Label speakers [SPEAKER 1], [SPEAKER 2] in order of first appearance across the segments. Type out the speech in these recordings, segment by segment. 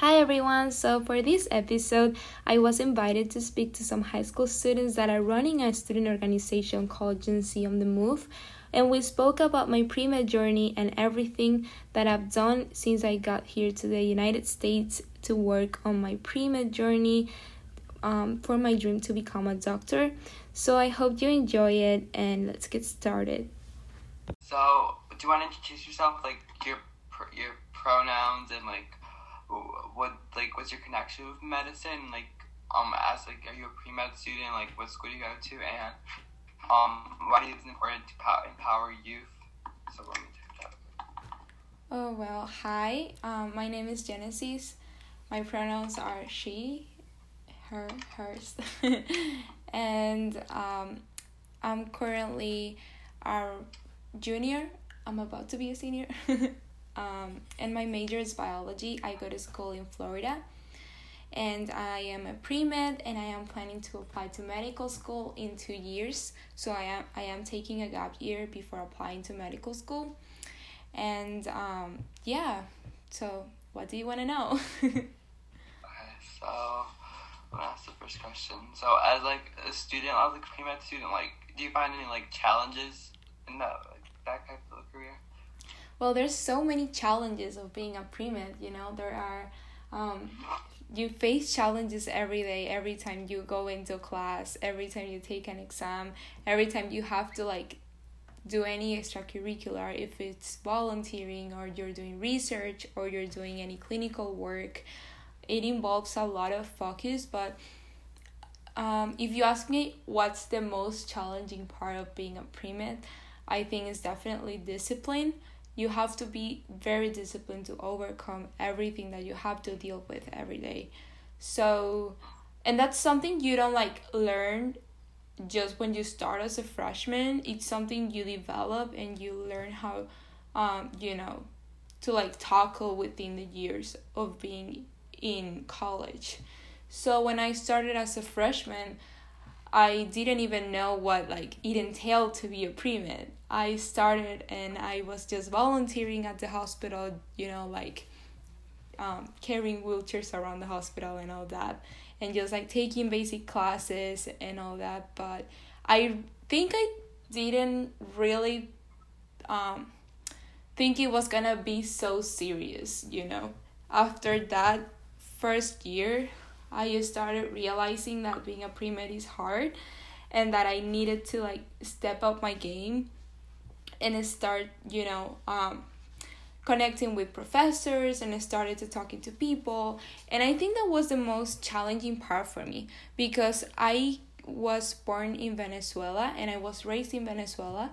[SPEAKER 1] Hi everyone. So for this episode, I was invited to speak to some high school students that are running a student organization called Gen Z on the Move, and we spoke about my pre-med journey and everything that I've done since I got here to the United States to work on my pre-med journey um, for my dream to become a doctor. So I hope you enjoy it and let's get started.
[SPEAKER 2] So, do you want to introduce yourself, like your your pronouns and like what like what's your connection with medicine? Like, um, as like, are you a pre med student? Like, what school do you go to? And um, why is it important to power, empower youth? So let me take that.
[SPEAKER 1] Oh well, hi. Um, my name is Genesis. My pronouns are she, her, hers, and um, I'm currently a junior. I'm about to be a senior. um, and my major is biology. I go to school in Florida, and I am a pre med, and I am planning to apply to medical school in two years. So I am I am taking a gap year before applying to medical school, and um, yeah. So what do you want to know?
[SPEAKER 2] so I'm gonna ask the first question. So as like a student, as a pre med student, like do you find any like challenges in that like, that type of career?
[SPEAKER 1] Well there's so many challenges of being a pre-med you know? There are um, you face challenges every day every time you go into class every time you take an exam every time you have to like do any extracurricular if it's volunteering or you're doing research or you're doing any clinical work. It involves a lot of focus but um, if you ask me what's the most challenging part of being a pre-med i think it's definitely discipline you have to be very disciplined to overcome everything that you have to deal with every day. So and that's something you don't like learn just when you start as a freshman. It's something you develop and you learn how um you know to like tackle within the years of being in college. So when i started as a freshman I didn't even know what like it entailed to be a pre-med. I started and I was just volunteering at the hospital, you know, like um, carrying wheelchairs around the hospital and all that, and just like taking basic classes and all that. But I think I didn't really um, think it was gonna be so serious, you know. After that first year, I just started realizing that being a pre med is hard and that I needed to like step up my game and start, you know, um, connecting with professors and I started to talking to people. And I think that was the most challenging part for me because I was born in Venezuela and I was raised in Venezuela.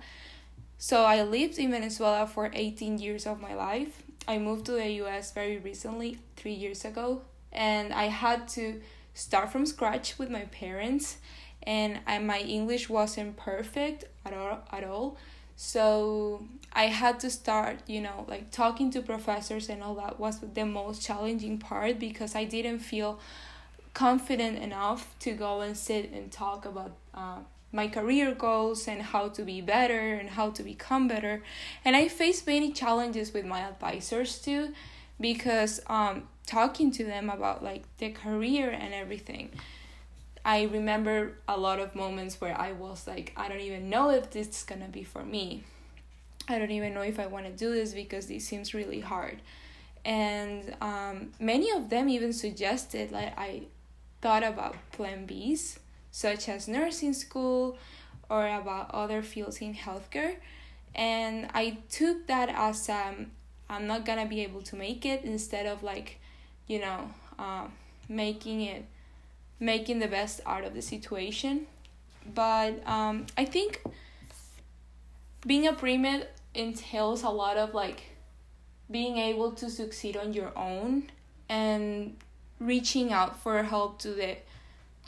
[SPEAKER 1] So I lived in Venezuela for 18 years of my life. I moved to the US very recently, 3 years ago, and I had to start from scratch with my parents and I, my English wasn't perfect at all at all. So I had to start you know like talking to professors and all that was the most challenging part because I didn't feel confident enough to go and sit and talk about uh, my career goals and how to be better and how to become better. And I faced many challenges with my advisors too because um talking to them about like their career and everything i remember a lot of moments where i was like i don't even know if this is gonna be for me. I don't even know if i want to do this because this seems really hard. And um, many of them even suggested like i thought about plan b's such as nursing school or about other fields in healthcare. And i took that as um, i'm not gonna be able to make it instead of like you know, uh, making it, making the best out of the situation. But um, I think being a pre-med entails a lot of like being able to succeed on your own and reaching out for help to the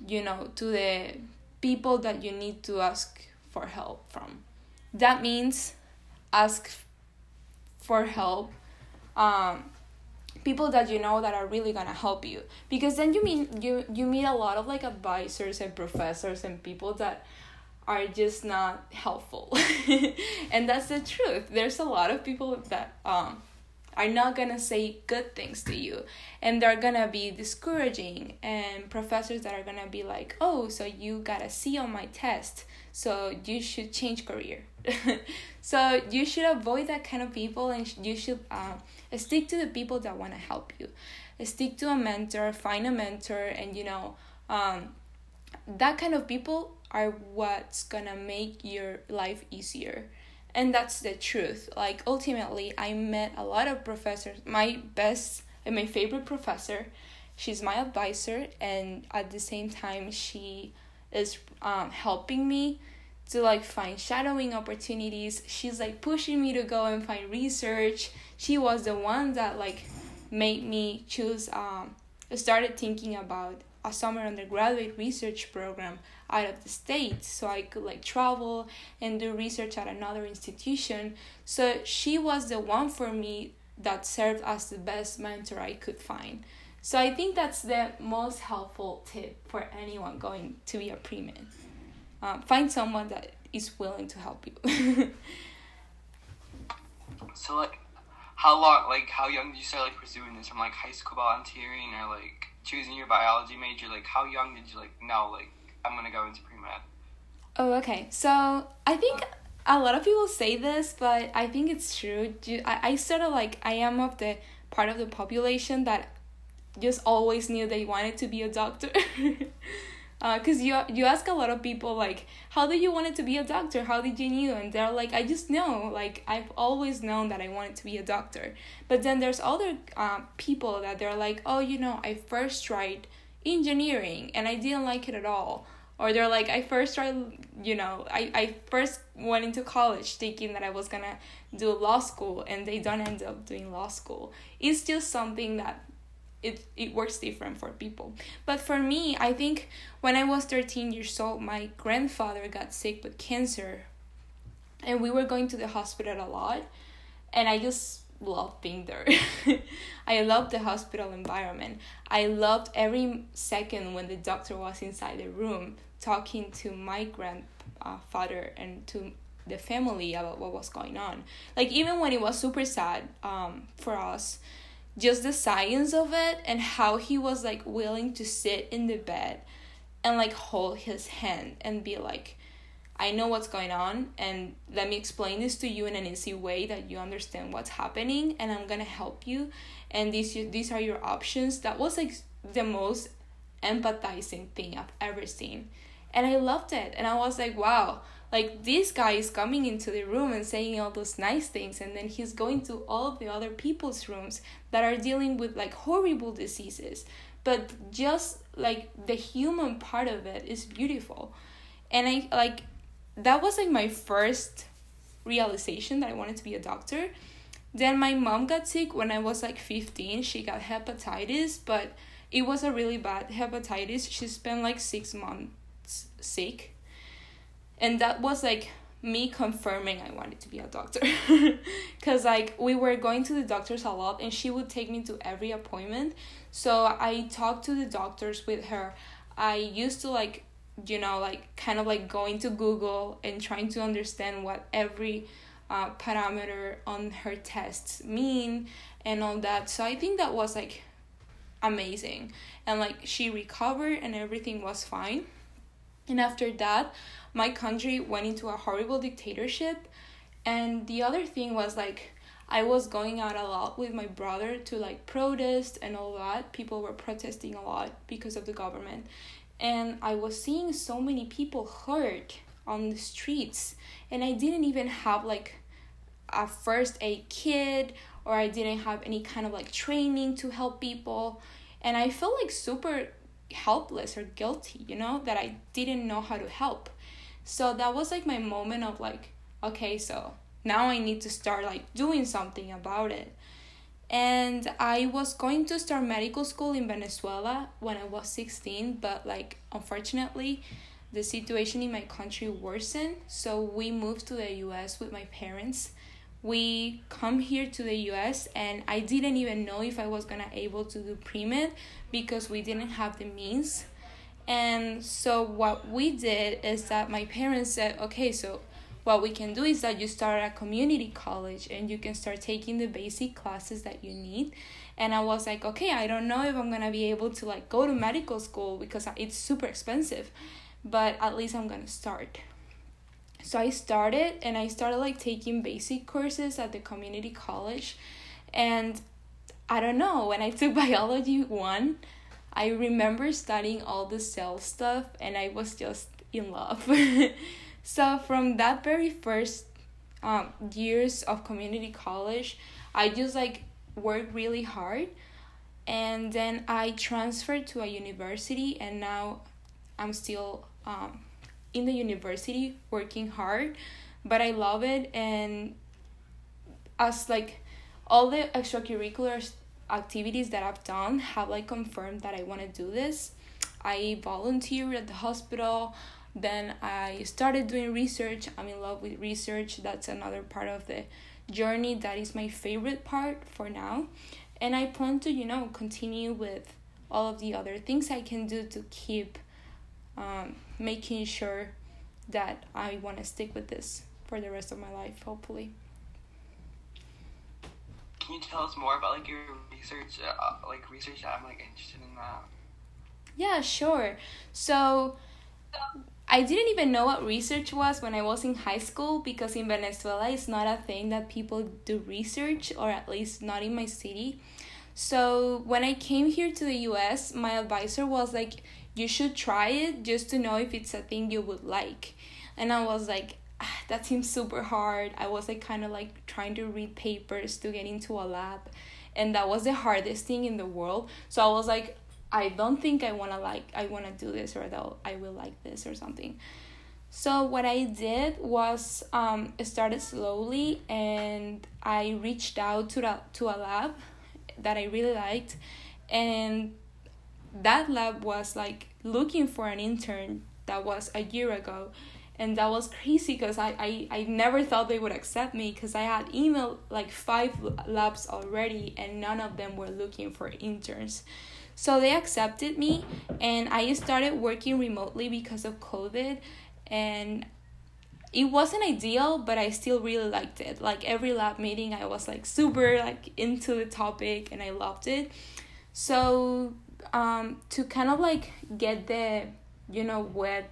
[SPEAKER 1] you know to the people that you need to ask for help from that means ask for help um people that you know that are really gonna help you. Because then you mean you you meet a lot of like advisors and professors and people that are just not helpful. And that's the truth. There's a lot of people that um are not gonna say good things to you. And they're gonna be discouraging. And professors that are gonna be like oh so you got a c on my test. So you should change career. So you should avoid that kind of people and you should uh, stick to the people that want to help you. Stick to a mentor find a mentor and you know um, that kind of people are what's gonna make your life easier. And that's the truth. Like ultimately i met a lot of professors. My best and my favorite professor she's my advisor and at the same time she is um, helping me to like find shadowing opportunities she's like pushing me to go and find research she was the one that like made me choose um started thinking about a summer undergraduate research program out of the state so I could like travel and do research at another institution. So she was the one for me that served as the best mentor I could find. So I think that's the most helpful tip for anyone going to be a pre-med. Um, find someone that is willing to help you.
[SPEAKER 2] so like, how long, like, how young did you start like pursuing this? From like high school volunteering or like choosing your biology major? Like, how young did you like know like I'm gonna go into pre med?
[SPEAKER 1] Oh, okay. So I think a lot of people say this, but I think it's true. I, I sort of like I am of the part of the population that just always knew they wanted to be a doctor. because uh, you you ask a lot of people like how did you wanted to be a doctor? How did you knew? And they're like i just know like i've always known that i wanted to be a doctor. But then there's other uh, people that they're like oh you know i first tried engineering and i didn't like it at all. Or they're like i first tried you know i, I first went into college thinking that i was gonna do law school and they don't end up doing law school. It's just something that it, it works different for people. But for me i think when i was 13 years old my grandfather got sick with cancer and we were going to the hospital a lot and i just loved being there. I loved the hospital environment. I loved every second when the doctor was inside the room talking to my grandfather and to the family about what was going on. Like even when it was super sad um, for us just the science of it and how he was like willing to sit in the bed and like hold his hand and be like I know what's going on and let me explain this to you in an easy way that you understand what's happening and I'm going to help you. And these these are your options. That was like the most empathizing thing I've ever seen. And I loved it. And I was like wow like this guy is coming into the room and saying all those nice things and then he's going to all of the other people's rooms that are dealing with like horrible diseases. But just like the human part of it is beautiful. And i like that was like my first realization that i wanted to be a doctor. Then my mom got sick when i was like 15 she got hepatitis but it was a really bad hepatitis. She spent like six months sick and that was like me confirming I wanted to be a doctor. Cause like we were going to the doctors a lot and she would take me to every appointment. So I talked to the doctors with her. I used to like you know like kind of like going to Google and trying to understand what every uh, parameter on her tests mean and all that. So I think that was like amazing. And like she recovered and everything was fine. And after that, my country went into a horrible dictatorship. And the other thing was like, I was going out a lot with my brother to like protest and all that. People were protesting a lot because of the government. And I was seeing so many people hurt on the streets. And I didn't even have like a first aid kit or I didn't have any kind of like training to help people. And I felt like super helpless or guilty, you know, that I didn't know how to help. So that was like my moment of like, okay, so now I need to start like doing something about it. And I was going to start medical school in Venezuela when I was 16, but like unfortunately, the situation in my country worsened. So we moved to the US with my parents. We come here to the US and I didn't even know if I was to able to do pre-med because we didn't have the means. And so what we did is that my parents said, okay, so what we can do is that you start a community college and you can start taking the basic classes that you need. And i was like okay i don't know if i'm gonna be able to like go to medical school because it's super expensive but at least i'm gonna start so i started and i started like taking basic courses at the community college. And i don't know when i took biology one i remember studying all the cell stuff and i was just in love. So from that very first um, years of community college i just like worked really hard. And then i transferred to a university and now i'm still um, in the university working hard but i love it. And as like all the extracurricular activities that i've done have like confirmed that i want to do this. I volunteer at the hospital. Then i started doing research. I'm in love with research. That's another part of the journey that is my favorite part for now. And i plan to you know continue with all of the other things i can do to keep um, making sure that i want to stick with this for the rest of my life hopefully.
[SPEAKER 2] Can you tell us more about like your research uh, like research i'm like interested in that?
[SPEAKER 1] Yeah sure. So I didn't even know what research was when I was in high school because in Venezuela it's not a thing that people do research or at least not in my city. So when I came here to the US, my advisor was like, you should try it just to know if it's a thing you would like. And I was like, ah, that seems super hard. I was like kind of like trying to read papers to get into a lab. And that was the hardest thing in the world. So I was like, I don't think I want to like I want to do this or that I will like this or something. So what I did was um started slowly and I reached out to the, to a lab that I really liked and that lab was like looking for an intern that was a year ago and that was crazy because I, I, I never thought they would accept me because I had emailed like five labs already and none of them were looking for interns. So they accepted me and I started working remotely because of COVID and it wasn't ideal but I still really liked it. Like every lab meeting I was like super like into the topic and I loved it. So um to kind of like get the you know wet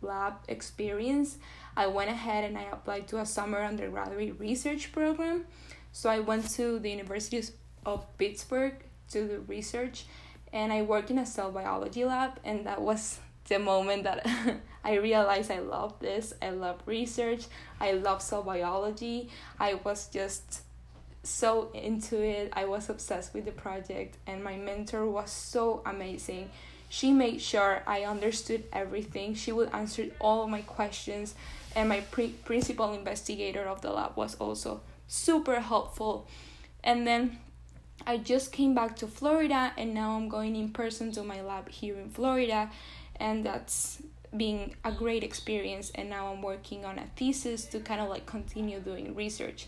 [SPEAKER 1] lab experience, I went ahead and I applied to a summer undergraduate research program. So I went to the University of Pittsburgh to do research and I worked in a cell biology lab, and that was the moment that I realized I love this. I love research. I love cell biology. I was just so into it. I was obsessed with the project, and my mentor was so amazing. She made sure I understood everything. She would answer all my questions, and my pre- principal investigator of the lab was also super helpful. And then I just came back to Florida and now I'm going in person to my lab here in Florida and that's been a great experience and now I'm working on a thesis to kind of like continue doing research.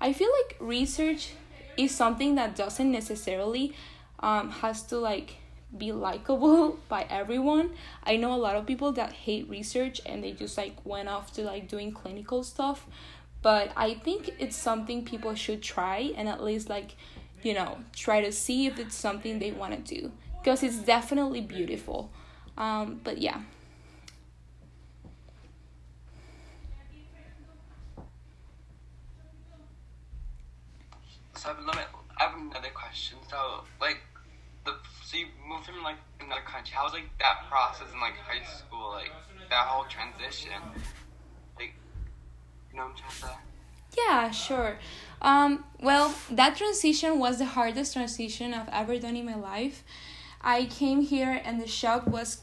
[SPEAKER 1] I feel like research is something that doesn't necessarily um has to like be likable by everyone. I know a lot of people that hate research and they just like went off to like doing clinical stuff, but I think it's something people should try and at least like you know, try to see if it's something they want to do because it's definitely beautiful. Um, but yeah.
[SPEAKER 2] So I have another question. So like the so you moved from like another country. How was like that process in like high school, like that whole transition? Like you know what I'm trying to?
[SPEAKER 1] Yeah, sure. Um, well, that transition was the hardest transition I've ever done in my life. I came here and the shock was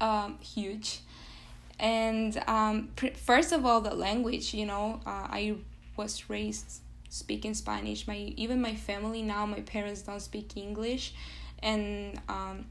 [SPEAKER 1] um, huge. And um, first of all, the language, you know, uh, I was raised speaking Spanish. My even my family now, my parents don't speak English, and um,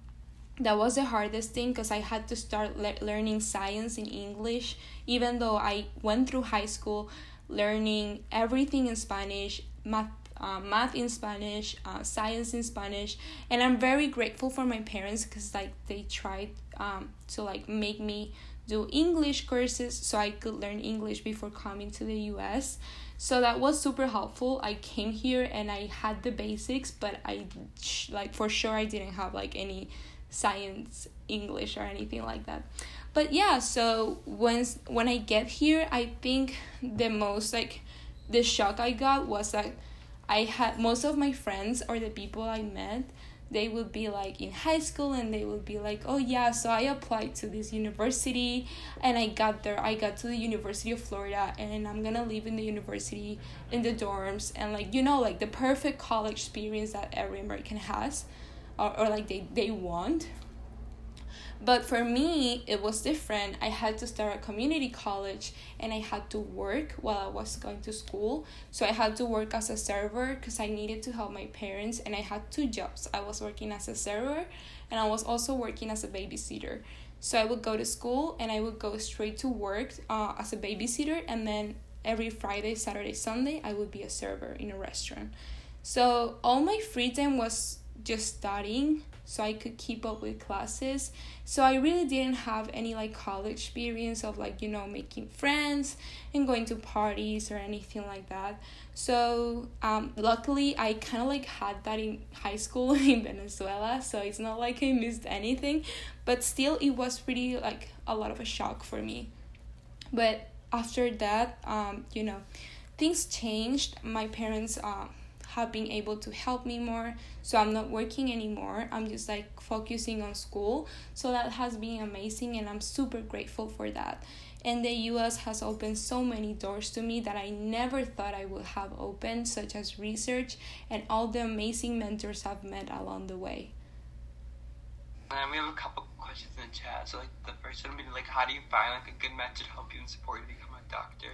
[SPEAKER 1] that was the hardest thing because I had to start le- learning science in English. Even though I went through high school learning everything in Spanish, math, uh, math in Spanish, uh, science in Spanish, and I'm very grateful for my parents because like they tried um, to like make me do English courses so I could learn English before coming to the US. So that was super helpful. I came here and I had the basics, but I like for sure I didn't have like any science English or anything like that. But yeah, so once when I get here, I think the most like the shock I got was that I had most of my friends or the people I met they would be like in high school and they would be like oh yeah so i applied to this university and i got there i got to the university of florida and i'm gonna live in the university in the dorms. And like you know like the perfect college experience that every american has or, or like they, they want but for me, it was different. I had to start a community college and I had to work while I was going to school. So I had to work as a server because I needed to help my parents and I had two jobs. I was working as a server and I was also working as a babysitter. So I would go to school and I would go straight to work uh, as a babysitter and then every Friday, Saturday, Sunday, I would be a server in a restaurant. So all my free time was just studying so I could keep up with classes. So I really didn't have any like college experience of like, you know, making friends and going to parties or anything like that. So um, luckily I kind of like had that in high school in Venezuela. So it's not like I missed anything, but still it was pretty like a lot of a shock for me. But after that, um, you know, things changed. My parents, uh, have been able to help me more. So I'm not working anymore. I'm just like focusing on school. So that has been amazing and I'm super grateful for that. And the US has opened so many doors to me that I never thought I would have opened, such as research and all the amazing mentors I've met along the way.
[SPEAKER 2] And we have a couple questions in the chat. So like the first one would be like how do you find like a good mentor to help you and support you to become a doctor?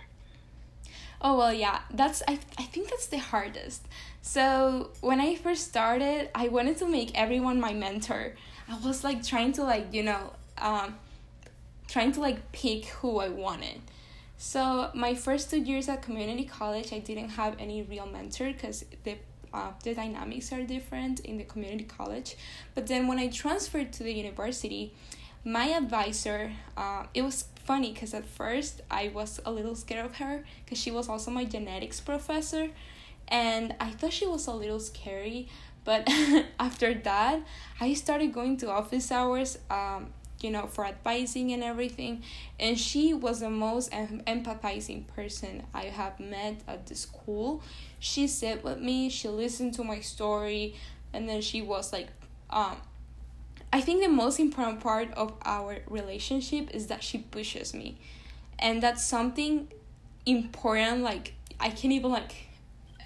[SPEAKER 1] Oh well, yeah, that's I I think that's the hardest. So when I first started, I wanted to make everyone my mentor. I was like trying to like you know um, trying to like pick who I wanted. So my first two years at community college, I didn't have any real mentor because the uh, the dynamics are different in the community college. But then when I transferred to the university, my advisor, uh, it was funny because at first I was a little scared of her because she was also my genetics professor and I thought she was a little scary but after that I started going to office hours um you know for advising and everything and she was the most em- empathizing person I have met at the school she sat with me she listened to my story and then she was like um I think the most important part of our relationship is that she pushes me. And that's something important like I can't even like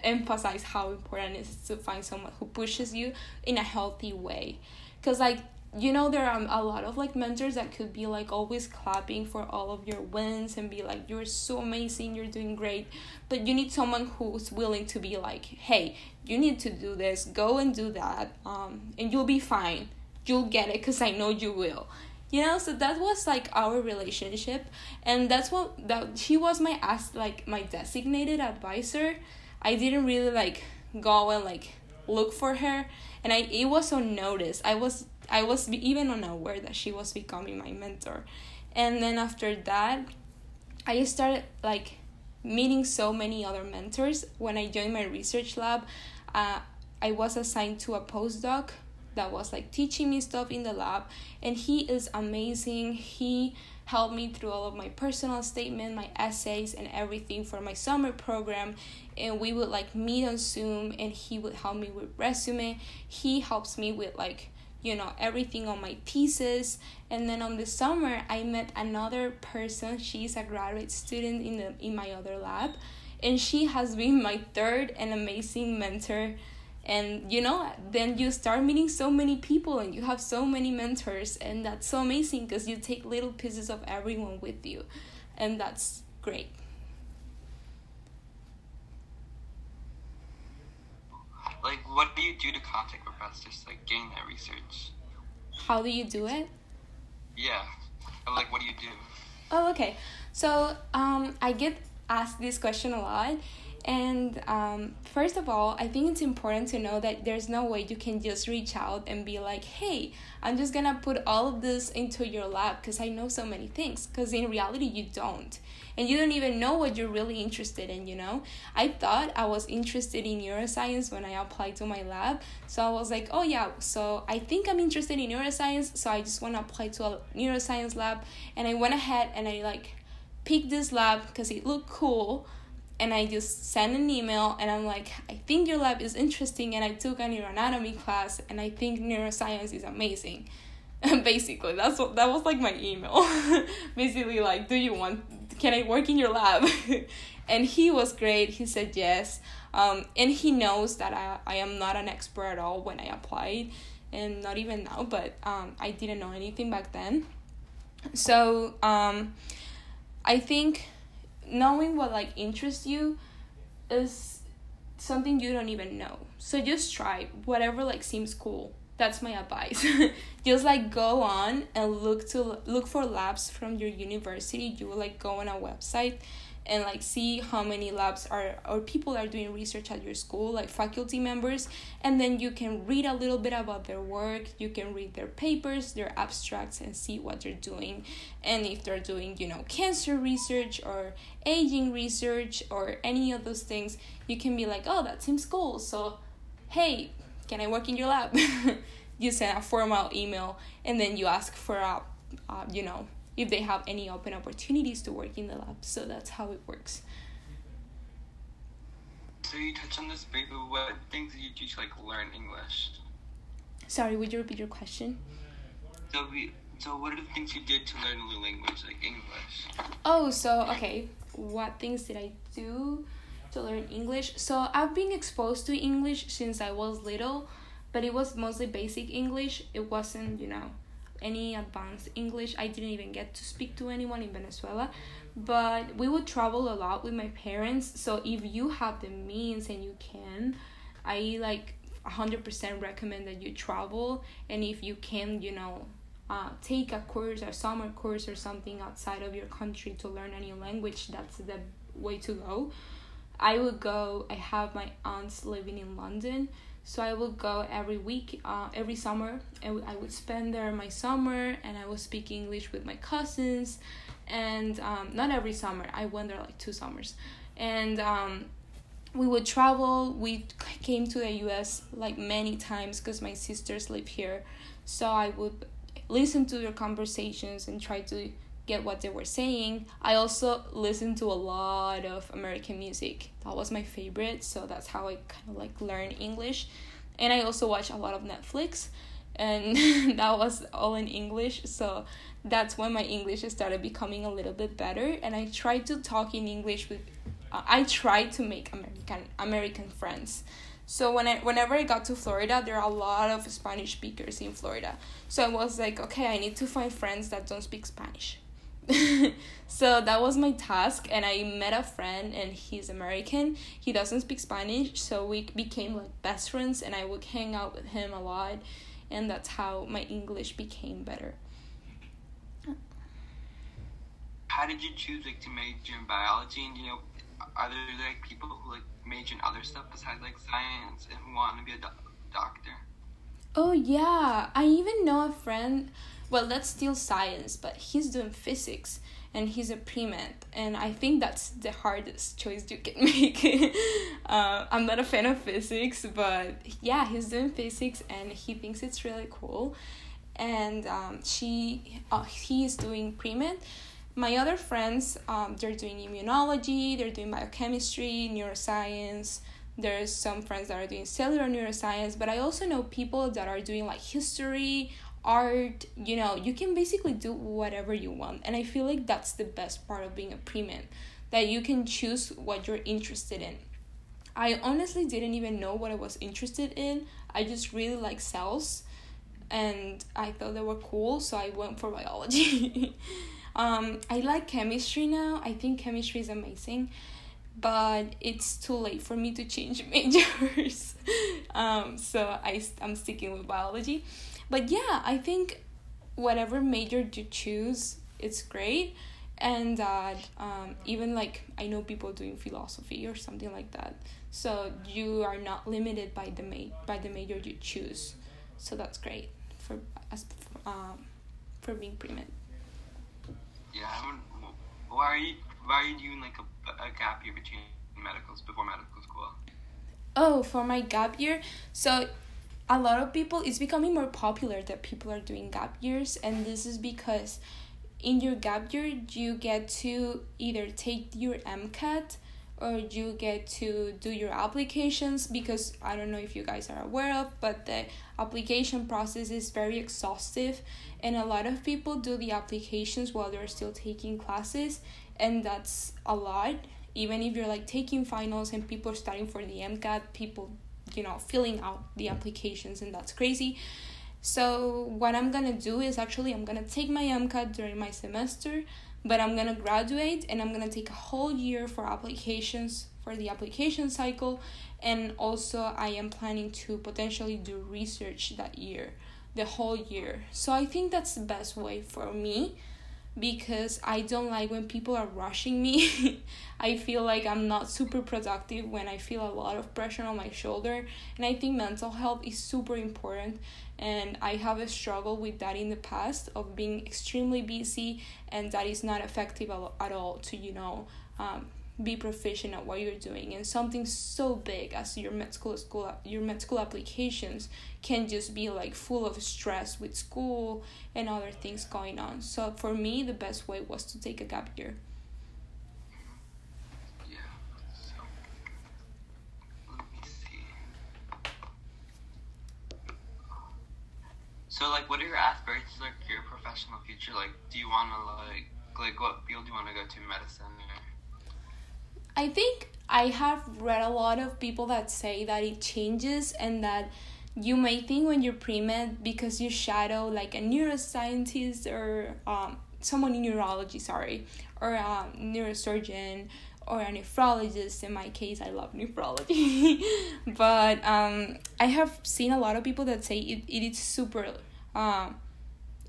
[SPEAKER 1] emphasize how important it is to find someone who pushes you in a healthy way. Cuz like you know there are a lot of like mentors that could be like always clapping for all of your wins and be like you're so amazing you're doing great but you need someone who's willing to be like hey you need to do this go and do that um and you'll be fine you'll get it because I know you will. You know, so that was like our relationship, and that's what that she was my as like my designated advisor. I didn't really like go and like look for her, and I it was unnoticed. I was I was even unaware that she was becoming my mentor, and then after that, I started like meeting so many other mentors. When I joined my research lab, uh, I was assigned to a postdoc that was like teaching me stuff in the lab and he is amazing he helped me through all of my personal statement my essays and everything for my summer program. And we would like meet on zoom and he would help me with resume. He helps me with like you know everything on my thesis. And then on the summer i met another person. She's a graduate student in the in my other lab. And she has been my third and amazing mentor and you know then you start meeting so many people and you have so many mentors and that's so amazing because you take little pieces of everyone with you and that's great.
[SPEAKER 2] Like what do you do to contact professors like gain that research?
[SPEAKER 1] How do you do it?
[SPEAKER 2] Yeah. Like what do you do?
[SPEAKER 1] Oh okay. So um i get asked this question a lot And um, first of all, I think it's important to know that there's no way you can just reach out and be like, hey, I'm just gonna put all of this into your lab because I know so many things. Because in reality, you don't. And you don't even know what you're really interested in, you know? I thought I was interested in neuroscience when I applied to my lab. So I was like, oh yeah, so I think I'm interested in neuroscience. So I just wanna apply to a neuroscience lab. And I went ahead and I like picked this lab because it looked cool and I just sent an email and I'm like, I think your lab is interesting and I took a neuroanatomy class and I think neuroscience is amazing. basically, that's what that was like my email. basically like, do you want can I work in your lab? and he was great. He said yes. Um, and he knows that I, I am not an expert at all when I applied and not even now, but um, I didn't know anything back then. So um, I think knowing what like interests you is something you don't even know. So just try whatever like seems cool. That's my advice. just like go on and look to look for labs from your university. You will like go on a website and like see how many labs are or people are doing research at your school like faculty members and then you can read a little bit about their work you can read their papers their abstracts and see what they're doing. And if they're doing you know cancer research or aging research or any of those things you can be like oh that seems cool so hey can i work in your lab? You send a formal email and then you ask for a uh, you know if they have any open opportunities to work in the lab. So that's how it works.
[SPEAKER 2] So you touched on this briefly. What things did you do to like learn English?
[SPEAKER 1] Sorry, would you repeat your question?
[SPEAKER 2] So we, so what are the things you did to learn a new language, like English?
[SPEAKER 1] Oh, so okay, what things did I do to learn English? So I've been exposed to English since I was little, but it was mostly basic English. It wasn't, you know, any advanced English. I didn't even get to speak to anyone in Venezuela, but we would travel a lot with my parents. So if you have the means and you can, I like 100% recommend that you travel. And if you can, you know, uh, take a course a summer course or something outside of your country to learn a new language, that's the way to go. I would go, I have my aunts living in London so I would go every week, uh, every summer, and I would spend there my summer, and I would speak English with my cousins, and um, not every summer. I went there like two summers, and um, we would travel. We came to the U.S. like many times because my sisters live here, so I would listen to their conversations and try to get what they were saying. I also listened to a lot of American music. That was my favorite, so that's how I kind of like learn English. And I also watch a lot of Netflix, and that was all in English. So that's when my English started becoming a little bit better. And I tried to talk in English with. Uh, I tried to make American American friends. So when I whenever I got to Florida, there are a lot of Spanish speakers in Florida. So I was like, okay, I need to find friends that don't speak Spanish. so that was my task and i met a friend and he's american. He doesn't speak spanish so we became like best friends and i would hang out with him a lot and that's how my english became better.
[SPEAKER 2] How did you choose like to major in biology? And you know are there like people who like major in other stuff besides like science and want to be a do- doctor
[SPEAKER 1] oh yeah. I even know a friend well that's still science but he's doing physics and he's a pre-med and i think that's the hardest choice you can make. Uh, i'm not a fan of physics but yeah he's doing physics and he thinks it's really cool. And um, she uh, he is doing pre-med. My other friends um, they're doing immunology they're doing biochemistry neuroscience there's some friends that are doing cellular neuroscience but i also know people that are doing like history art you know you can basically do whatever you want and i feel like that's the best part of being a pre-med that you can choose what you're interested in. I honestly didn't even know what i was interested in. I just really like cells and i thought they were cool so i went for biology. Um, i like chemistry now. I think chemistry is amazing but it's too late for me to change majors um, so I, i'm sticking with biology but yeah, I think whatever major you choose, it's great. and that um, even like I know people doing philosophy or something like that. So you are not limited by the ma- by the major you choose. So that's great for as um, for being pre-med.
[SPEAKER 2] Yeah, I would, why why are you doing like a, a gap year between medicals before medical school?
[SPEAKER 1] Oh, for my gap year, so a lot of people it's becoming more popular that people are doing gap years, and this is because in your gap year you get to either take your MCAT or you get to do your applications because I don't know if you guys are aware of, but the application process is very exhaustive and a lot of people do the applications while they're still taking classes and that's a lot. Even if you're like taking finals and people are studying for the MCAT, people you know filling out the applications and that's crazy. So what I'm gonna do is actually I'm gonna take my MCAT during my semester but I'm gonna graduate and I'm gonna take a whole year for applications for the application cycle. And also I am planning to potentially do research that year the whole year. So I think that's the best way for me because I don't like when people are rushing me. I feel like I'm not super productive when I feel a lot of pressure on my shoulder. And I think mental health is super important. And I have a struggle with that in the past of being extremely busy, and that is not effective at all to, you know, um, be proficient at what you're doing. And something so big as your med school school your med school applications can just be like full of stress with school and other things going on. So for me the best way was to take a gap year.
[SPEAKER 2] Yeah so so like what are your aspirations like your professional future? Like do you want to like like what field do you want to go to? Medicine or
[SPEAKER 1] I think I have read a lot of people that say that it changes and that you may think when you're pre med because you shadow like a neuroscientist or um, someone in neurology, sorry, or a neurosurgeon or a nephrologist. In my case, I love nephrology, but um, I have seen a lot of people that say it, it is super. Um,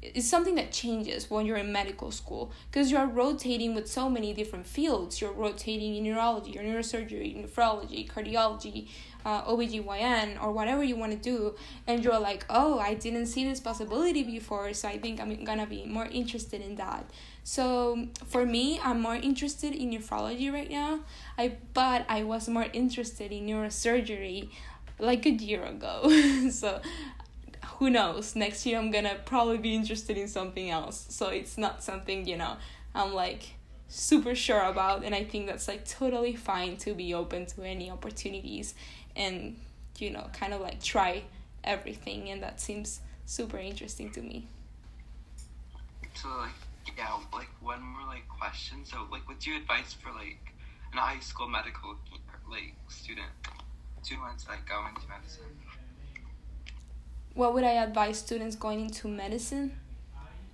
[SPEAKER 1] it's something that changes when you're in medical school because you're rotating with so many different fields. You're rotating in neurology, or neurosurgery, nephrology, cardiology, uh, OBGYN, or whatever you want to do. And you're like, oh, I didn't see this possibility before, so I think I'm gonna be more interested in that. So for me, I'm more interested in nephrology right now. I but I was more interested in neurosurgery like a year ago. so who knows next year i'm gonna probably be interested in something else. So it's not something you know i'm like super sure about and i think that's like totally fine to be open to any opportunities and you know kind of like try everything and that seems super interesting to me.
[SPEAKER 2] So like yeah like one more like question. So like what's your advice for like an high school medical like student students like going to medicine
[SPEAKER 1] what would I advise students going into medicine?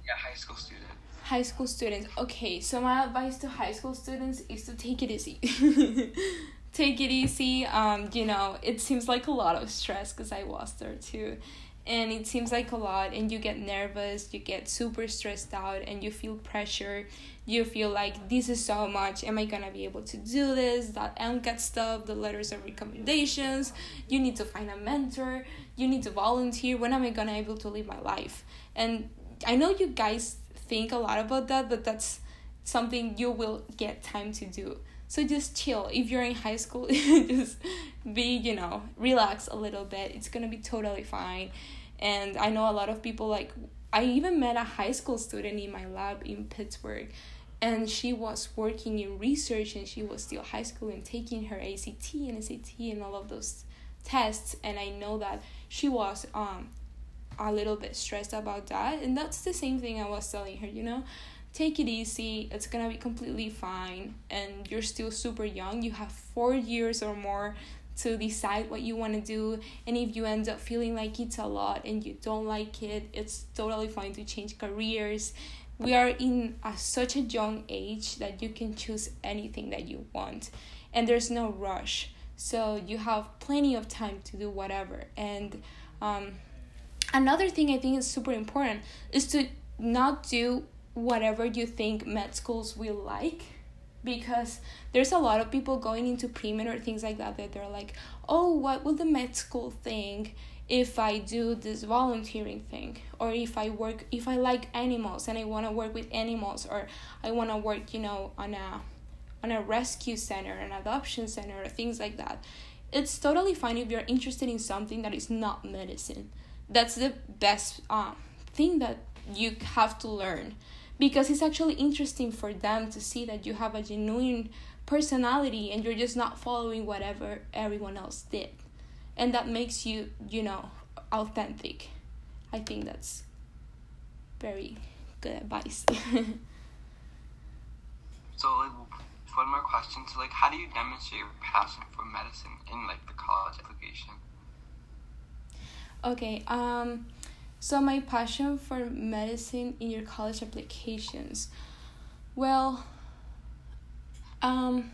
[SPEAKER 2] Yeah, high school students.
[SPEAKER 1] High school students. Okay, so my advice to high school students is to take it easy. take it easy. Um, you know, it seems like a lot of stress because I was there too. And it seems like a lot, and you get nervous, you get super stressed out, and you feel pressure. You feel like this is so much. Am I gonna be able to do this? That MCAT stuff, the letters of recommendations. You need to find a mentor you need to volunteer when am i gonna able to live my life? And i know you guys think a lot about that but that's something you will get time to do. So just chill. If you're in high school just be you know relax a little bit. It's gonna be totally fine. And i know a lot of people like i even met a high school student in my lab in pittsburgh and she was working in research and she was still high school and taking her act and sat and all of those tests and i know that she was um a little bit stressed about that. And that's the same thing i was telling her you know take it easy. It's gonna be completely fine. And you're still super young. You have four years or more to decide what you want to do. And if you end up feeling like it's a lot and you don't like it it's totally fine to change careers. We are in a, such a young age that you can choose anything that you want. And there's no rush so you have plenty of time to do whatever. And um, another thing i think is super important is to not do whatever you think med schools will like because there's a lot of people going into pre-med or things like that that they're like oh what will the med school think if i do this volunteering thing? Or if i work if i like animals and i want to work with animals or i want to work you know on a on a rescue center an adoption center or things like that it's totally fine if you're interested in something that is not medicine. That's the best uh, thing that you have to learn because it's actually interesting for them to see that you have a genuine personality and you're just not following whatever everyone else did. And that makes you you know authentic. I think that's very good advice.
[SPEAKER 2] So one more question so like how do you demonstrate your passion for medicine in like the college application
[SPEAKER 1] okay um so, my passion for medicine in your college applications. Well, um,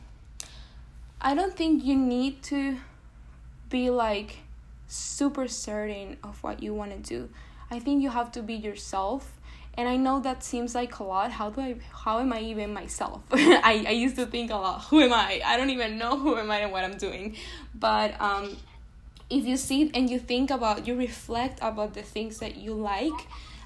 [SPEAKER 1] I don't think you need to be like super certain of what you want to do. I think you have to be yourself. And I know that seems like a lot. How do I how am I even myself? I, I used to think a lot, who am I? I don't even know who am I and what I'm doing. But um if you sit and you think about you reflect about the things that you like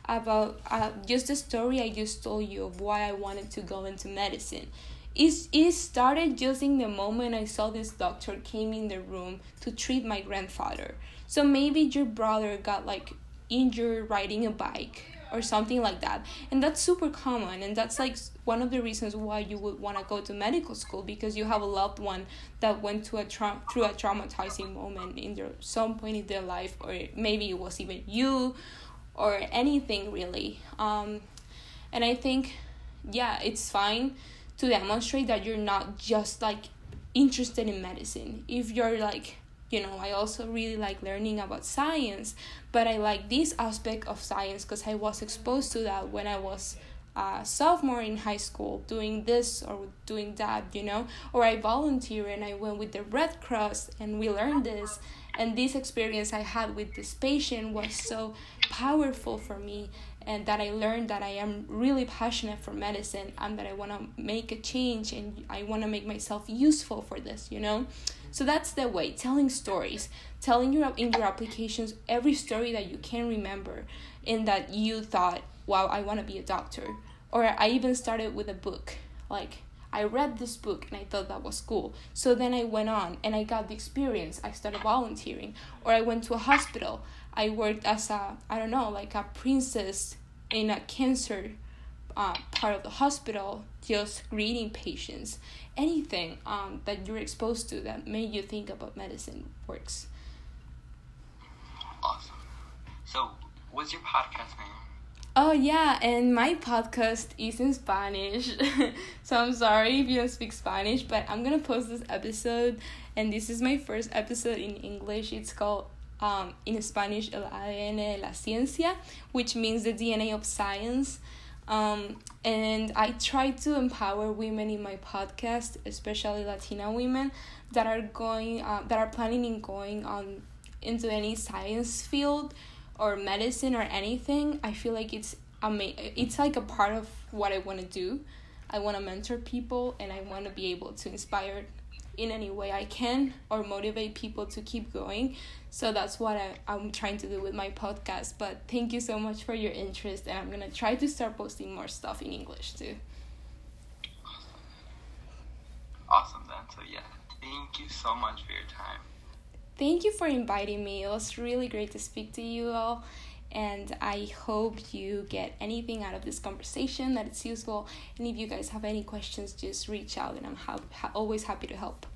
[SPEAKER 1] about uh, just the story i just told you of why i wanted to go into medicine it, it started just in the moment i saw this doctor came in the room to treat my grandfather so maybe your brother got like injured riding a bike or something like that. And that's super common and that's like one of the reasons why you would want to go to medical school because you have a loved one that went to a tra- through a traumatizing moment in their some point in their life or maybe it was even you or anything really. Um, and i think yeah it's fine to demonstrate that you're not just like interested in medicine. If you're like you know i also really like learning about science but i like this aspect of science because i was exposed to that when i was a sophomore in high school doing this or doing that you know? Or i volunteer and i went with the red cross and we learned this. And this experience i had with this patient was so powerful for me and that i learned that i am really passionate for medicine and that i want to make a change and i want to make myself useful for this you know so that's the way telling stories, telling your in your applications every story that you can remember and that you thought, wow, I want to be a doctor. Or I even started with a book. Like I read this book and I thought that was cool. So then I went on and I got the experience. I started volunteering. Or I went to a hospital. I worked as a, I don't know, like a princess in a cancer uh, part of the hospital, just greeting patients anything um, that you're exposed to that made you think about medicine works.
[SPEAKER 2] Awesome. So, what's your podcast name?
[SPEAKER 1] Oh yeah, and my podcast is in Spanish. so I'm sorry if you don't speak Spanish, but I'm gonna post this episode and this is my first episode in English. It's called um in Spanish El ADN de la Ciencia, which means the DNA of science. Um, and I try to empower women in my podcast, especially Latina women that are going uh, that are planning in going on into any science field or medicine or anything. I feel like it's ama- it's like a part of what I want to do. I want to mentor people and I want to be able to inspire in any way I can or motivate people to keep going. So that's what I, I'm trying to do with my podcast. But thank you so much for your interest, and I'm gonna try to start posting more stuff in English too.
[SPEAKER 2] Awesome, then. So, yeah, thank you so much for your time.
[SPEAKER 1] Thank you for inviting me. It was really great to speak to you all and I hope you get anything out of this conversation that it's useful. And if you guys have any questions, just reach out, and I'm ha- always happy to help.